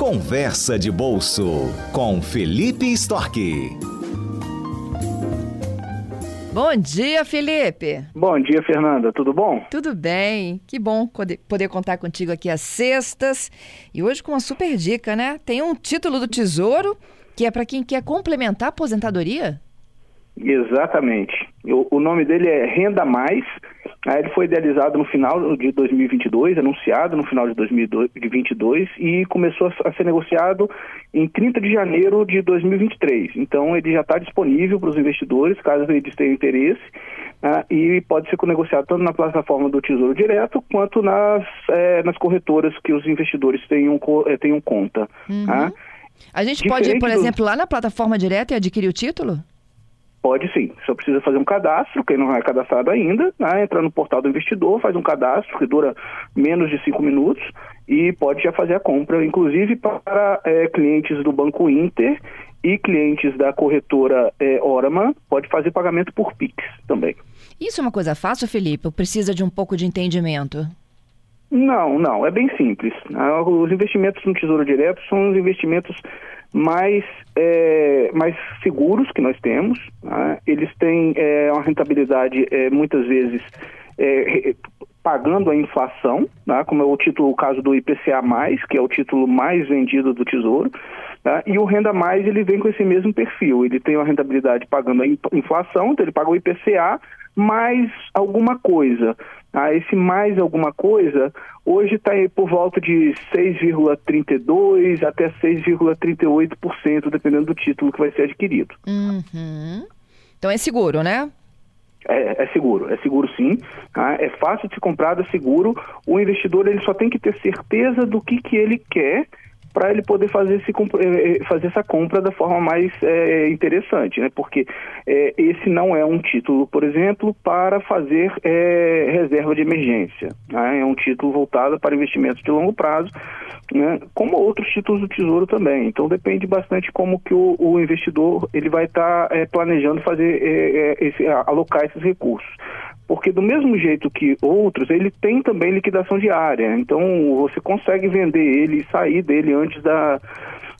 Conversa de Bolso com Felipe Storck. Bom dia, Felipe. Bom dia, Fernanda. Tudo bom? Tudo bem. Que bom poder contar contigo aqui às sextas. E hoje com uma super dica, né? Tem um título do Tesouro que é para quem quer complementar a aposentadoria? Exatamente. O, o nome dele é Renda Mais. Ele foi idealizado no final de 2022, anunciado no final de 2022 e começou a ser negociado em 30 de janeiro de 2023. Então ele já está disponível para os investidores, caso eles tenham interesse, né, e pode ser negociado tanto na plataforma do Tesouro Direto quanto nas, é, nas corretoras que os investidores tenham, é, tenham conta. Uhum. Tá? A gente Diferente pode ir, por exemplo, lá na plataforma direta e adquirir o título? Pode sim, só precisa fazer um cadastro, quem não é cadastrado ainda, né? entra no portal do investidor, faz um cadastro que dura menos de cinco minutos e pode já fazer a compra, inclusive para é, clientes do Banco Inter e clientes da corretora é, Oraman, pode fazer pagamento por Pix também. Isso é uma coisa fácil, Felipe? Ou precisa de um pouco de entendimento? Não, não, é bem simples. Ah, os investimentos no Tesouro Direto são os investimentos mais, é, mais seguros que nós temos. Né? Eles têm é, uma rentabilidade é, muitas vezes é, pagando a inflação, né? como é o título, o caso do IPCA+, que é o título mais vendido do Tesouro. Tá? E o Renda Mais ele vem com esse mesmo perfil. Ele tem uma rentabilidade pagando a inflação, então ele paga o IPCA mais alguma coisa. Ah, esse mais alguma coisa, hoje está por volta de 6,32% até 6,38%, dependendo do título que vai ser adquirido. Uhum. Então é seguro, né? É, é, seguro, é seguro sim. Tá? É fácil de ser comprado, é seguro. O investidor ele só tem que ter certeza do que, que ele quer para ele poder fazer, esse, eh, eh, fazer essa compra da forma mais é, interessante, né? Porque é, esse não é um título, por exemplo, para fazer é, reserva de emergência. Né? É um título voltado para investimentos de longo prazo, né? como outros títulos do Tesouro também. Então depende bastante como que o, o investidor ele vai estar tá, planejando fazer esse, alocar esses recursos porque do mesmo jeito que outros, ele tem também liquidação diária. Então você consegue vender ele e sair dele antes da,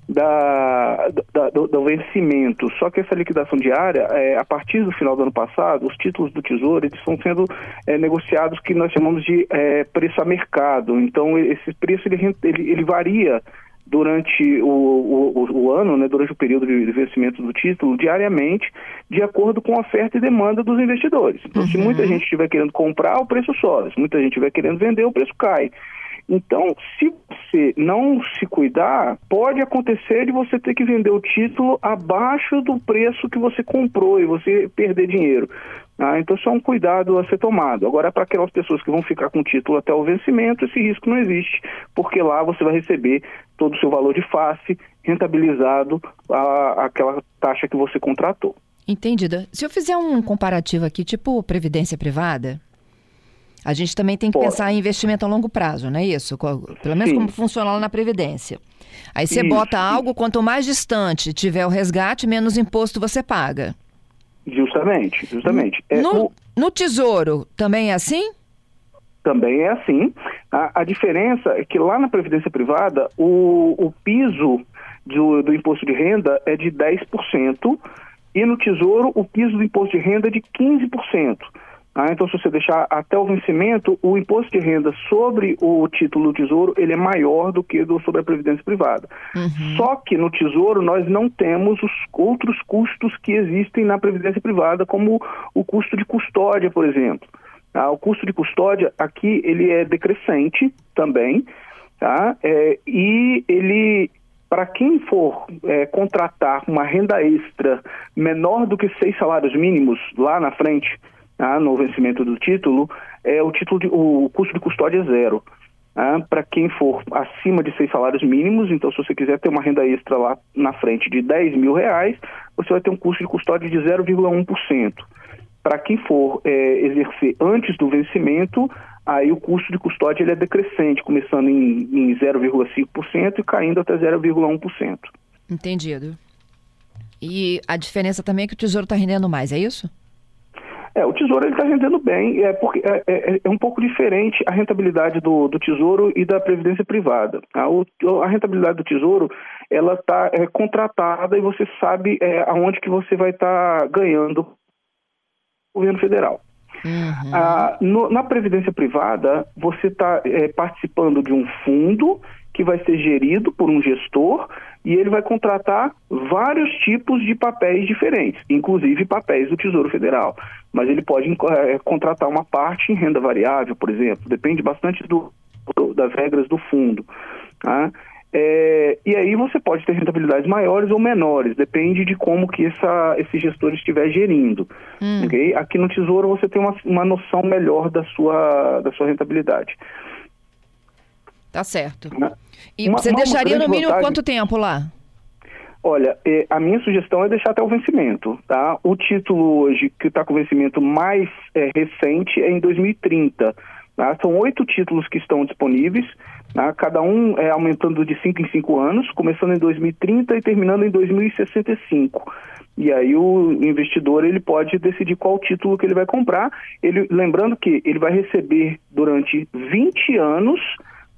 da, da do, do, vencimento. Só que essa liquidação diária, é, a partir do final do ano passado, os títulos do Tesouro eles estão sendo é, negociados que nós chamamos de é, preço a mercado. Então esse preço ele, ele, ele varia durante o, o, o, ano, né, durante o período de vencimento do título, diariamente, de acordo com a oferta e demanda dos investidores. Então, uhum. se muita gente estiver querendo comprar, o preço sobe. Se muita gente estiver querendo vender, o preço cai. Então, se você não se cuidar, pode acontecer de você ter que vender o título abaixo do preço que você comprou e você perder dinheiro. Ah, então, isso é um cuidado a ser tomado. Agora, para aquelas pessoas que vão ficar com o título até o vencimento, esse risco não existe, porque lá você vai receber todo o seu valor de face rentabilizado aquela taxa que você contratou. Entendida. Se eu fizer um comparativo aqui, tipo previdência privada, a gente também tem que Pode. pensar em investimento a longo prazo, não é isso? Pelo menos Sim. como funciona lá na Previdência. Aí você isso. bota algo, quanto mais distante tiver o resgate, menos imposto você paga. Justamente, justamente. É, no, o... no Tesouro também é assim? Também é assim. A, a, diferença é que lá na Previdência Privada, o, o piso do, do imposto de renda é de 10%, e no Tesouro, o piso do imposto de renda é de 15%. Ah, então, se você deixar até o vencimento, o imposto de renda sobre o título do Tesouro ele é maior do que do sobre a Previdência Privada. Uhum. Só que no Tesouro nós não temos os outros custos que existem na Previdência Privada, como o custo de custódia, por exemplo. Ah, o custo de custódia aqui ele é decrescente também, tá? É, e ele para quem for é, contratar uma renda extra menor do que seis salários mínimos lá na frente, ah, no vencimento do título, é o título de, o custo de custódia é zero. Ah, para quem for acima de seis salários mínimos, então se você quiser ter uma renda extra lá na frente de 10 mil reais, você vai ter um custo de custódia de 0,1%. Para quem for é, exercer antes do vencimento, aí o custo de custódia ele é decrescente, começando em, em 0,5% e caindo até 0,1%. Entendido. E a diferença também é que o Tesouro está rendendo mais, é isso? É, o Tesouro está rendendo bem, é, porque é, é, é, um pouco diferente a rentabilidade do, do Tesouro e da Previdência Privada. A, o, a rentabilidade do Tesouro, ela está é, contratada e você sabe é, aonde que você vai estar tá ganhando o governo federal. Uhum. Ah, no, na Previdência Privada, você está é, participando de um fundo que vai ser gerido por um gestor e ele vai contratar vários tipos de papéis diferentes, inclusive papéis do Tesouro Federal. Mas ele pode é, contratar uma parte em renda variável, por exemplo, depende bastante do, do, das regras do fundo. Tá? É, e aí você pode ter rentabilidades maiores ou menores, depende de como que essa, esse gestor estiver gerindo. Hum. Okay? Aqui no Tesouro você tem uma, uma noção melhor da sua, da sua rentabilidade. Tá certo. E uma, você uma, deixaria uma no mínimo vantagem... quanto tempo lá? Olha, é, a minha sugestão é deixar até o vencimento, tá? O título hoje que está com vencimento mais é, recente é em 2030. Tá? São oito títulos que estão disponíveis, tá? cada um é, aumentando de cinco em cinco anos, começando em 2030 e terminando em 2065. E aí o investidor ele pode decidir qual título que ele vai comprar. Ele, lembrando que ele vai receber durante 20 anos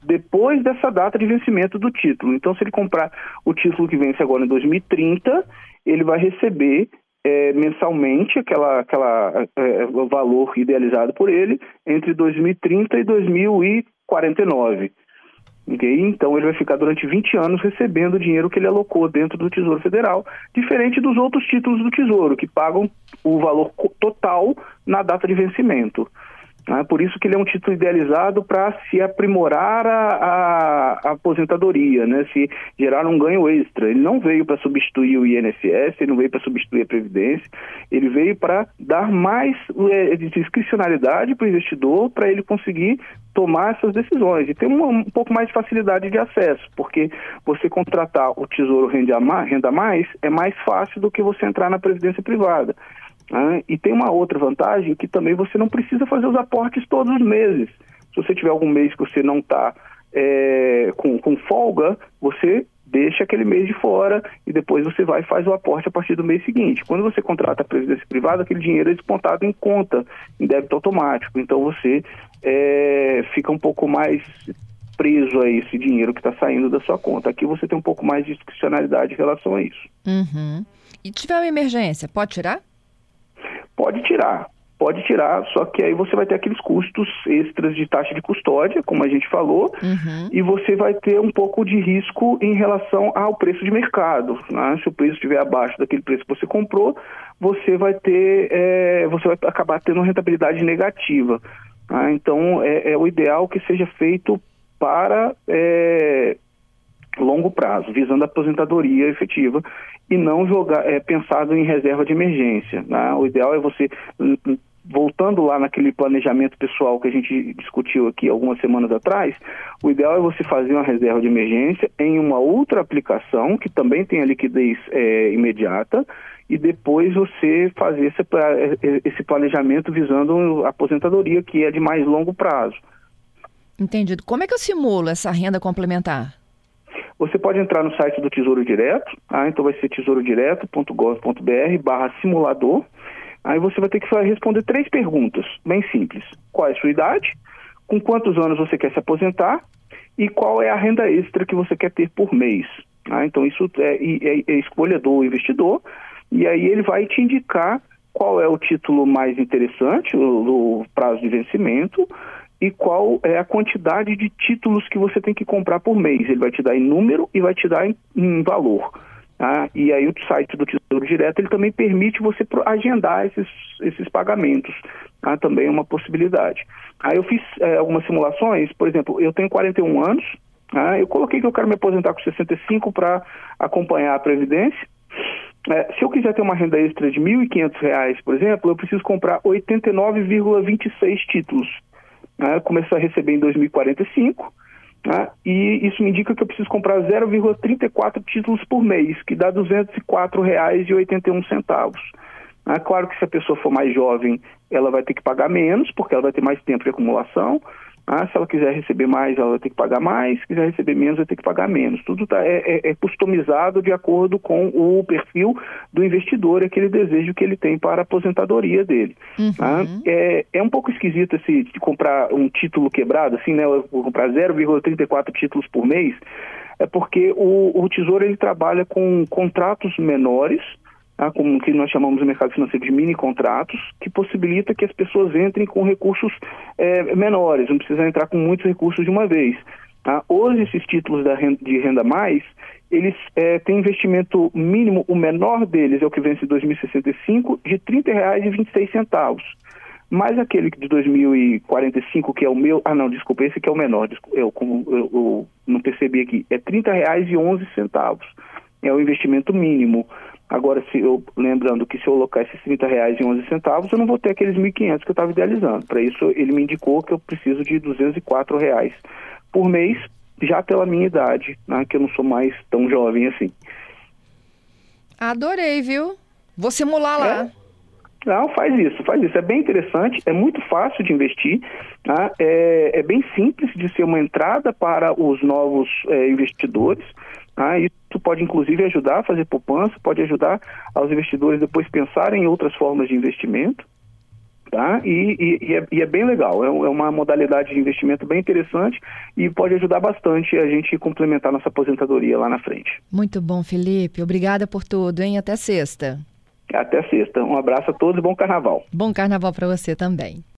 depois dessa data de vencimento do título. Então, se ele comprar o título que vence agora em 2030, ele vai receber é, mensalmente aquela, aquela é, valor idealizado por ele entre 2030 e 2049. Okay? Então ele vai ficar durante 20 anos recebendo o dinheiro que ele alocou dentro do Tesouro Federal, diferente dos outros títulos do Tesouro, que pagam o valor total na data de vencimento. É por isso que ele é um título idealizado para se aprimorar a, a, a, aposentadoria, né? se gerar um ganho extra. Ele não veio para substituir o INSS, ele não veio para substituir a Previdência, ele veio para dar mais é, discricionalidade para o investidor, para ele conseguir tomar essas decisões e ter um, um, pouco mais de facilidade de acesso, porque você contratar o Tesouro Renda Mais é mais fácil do que você entrar na Previdência Privada. Né? E tem uma outra vantagem que também você não precisa fazer os aportes todos os meses. Se você tiver algum mês que você não está é, com, com folga, você deixa aquele mês de fora e depois você vai e faz o aporte a partir do mês seguinte. Quando você contrata a previdência privada, aquele dinheiro é descontado em conta, em débito automático. Então você é, fica um pouco mais preso a esse dinheiro que está saindo da sua conta. Aqui você tem um pouco mais de discricionalidade em relação a isso. Uhum. E tiver uma emergência, pode tirar? Pode tirar, pode tirar, só que aí você vai ter aqueles custos extras de taxa de custódia, como a gente falou, uhum. e você vai ter um pouco de risco em relação ao preço de mercado. Né? Se o preço estiver abaixo daquele preço que você comprou, você vai ter, é, você vai acabar tendo uma rentabilidade negativa. Né? Então, é, é, o ideal que seja feito para é, longo prazo, visando a aposentadoria efetiva e não jogar é, pensado em reserva de emergência. Né? O ideal é você hum, hum, voltando lá naquele planejamento pessoal que a gente discutiu aqui algumas semanas atrás, o ideal é você fazer uma reserva de emergência em uma outra aplicação que também tem a liquidez é, imediata e depois você fazer esse, é, esse planejamento visando a aposentadoria que é de mais longo prazo. Entendido. Como é que eu simulo essa renda complementar? Você pode entrar no site do Tesouro Direto, tá? então vai ser tesourodireto.gov.br barra simulador. Aí você vai ter que responder três perguntas, bem simples. Qual é a sua idade? Com quantos anos você quer se aposentar? E qual é a renda extra que você quer ter por mês? Tá? Então isso é, é, é escolha do investidor e aí ele vai te indicar qual é o título mais interessante, o, o prazo de vencimento, e qual é a quantidade de títulos que você tem que comprar por mês. Ele vai te dar em número e vai te dar em, em valor. Tá? E aí o site do Tesouro Direto ele também permite você agendar esses, esses pagamentos. Tá? Também é uma possibilidade. Aí eu fiz é, algumas simulações, por exemplo, eu tenho 41 anos, tá? eu coloquei que eu quero me aposentar com 65 para acompanhar a Previdência. É, se eu quiser ter uma renda extra de R$ 1.500, por exemplo, eu preciso comprar 89,26 títulos né, começar a receber em 2045, né, e isso me indica que eu preciso comprar 0,34 títulos por mês, que dá R$ 204,81. É claro que se a pessoa for mais jovem, ela vai ter que pagar menos, porque ela vai ter mais tempo de acumulação, Ah, se ela quiser receber mais, ela vai ter que pagar mais. Se quiser receber menos, vai ter que pagar menos. Tudo tá, é, é, é customizado de acordo com o perfil do investidor, aquele desejo que ele tem para a aposentadoria dele. Uhum. Ah, é, é um pouco esquisito esse de comprar um título quebrado, assim, né? Eu vou comprar 0,34 títulos por mês. É porque o, o Tesouro ele trabalha com contratos menores tá? como que nós chamamos no mercado financeiro de mini contratos, que possibilita que as pessoas entrem com recursos é, menores, não precisa entrar com muitos recursos de uma vez. Tá? Hoje, esses títulos renda, de renda mais, eles é, têm investimento mínimo, o menor deles é o que vence em 2065, de R$ 30,26. Mas aquele de 2045, que é o meu. Ah, não, desculpa, esse que é o menor. Eu, eu, eu não percebi aqui. É R$ 30,11. É o investimento mínimo. Agora, se eu, lembrando que se eu alocar esses R$ reais e 11 centavos, eu não vou ter aqueles 1.500 que eu estava idealizando. Para isso, ele me indicou que eu preciso de R$ reais por mês, já pela minha idade, né, que eu não sou mais tão jovem assim. Adorei, viu? Vou simular lá. É. Não, faz isso, faz isso. É bem interessante, é muito fácil de investir, tá? é, é, bem simples de ser uma entrada para os novos é, investidores. Tá? Isso pode, inclusive, ajudar a fazer poupança, pode ajudar aos investidores depois pensarem em outras formas de investimento. Tá? E, e, e, é, e é, bem legal, é, é, uma modalidade de investimento bem interessante e pode ajudar bastante a gente complementar nossa aposentadoria lá na frente. Muito bom, Felipe. Obrigada por tudo, hein? Até sexta. Até sexta. Um abraço a todos e bom carnaval. Bom carnaval para você também.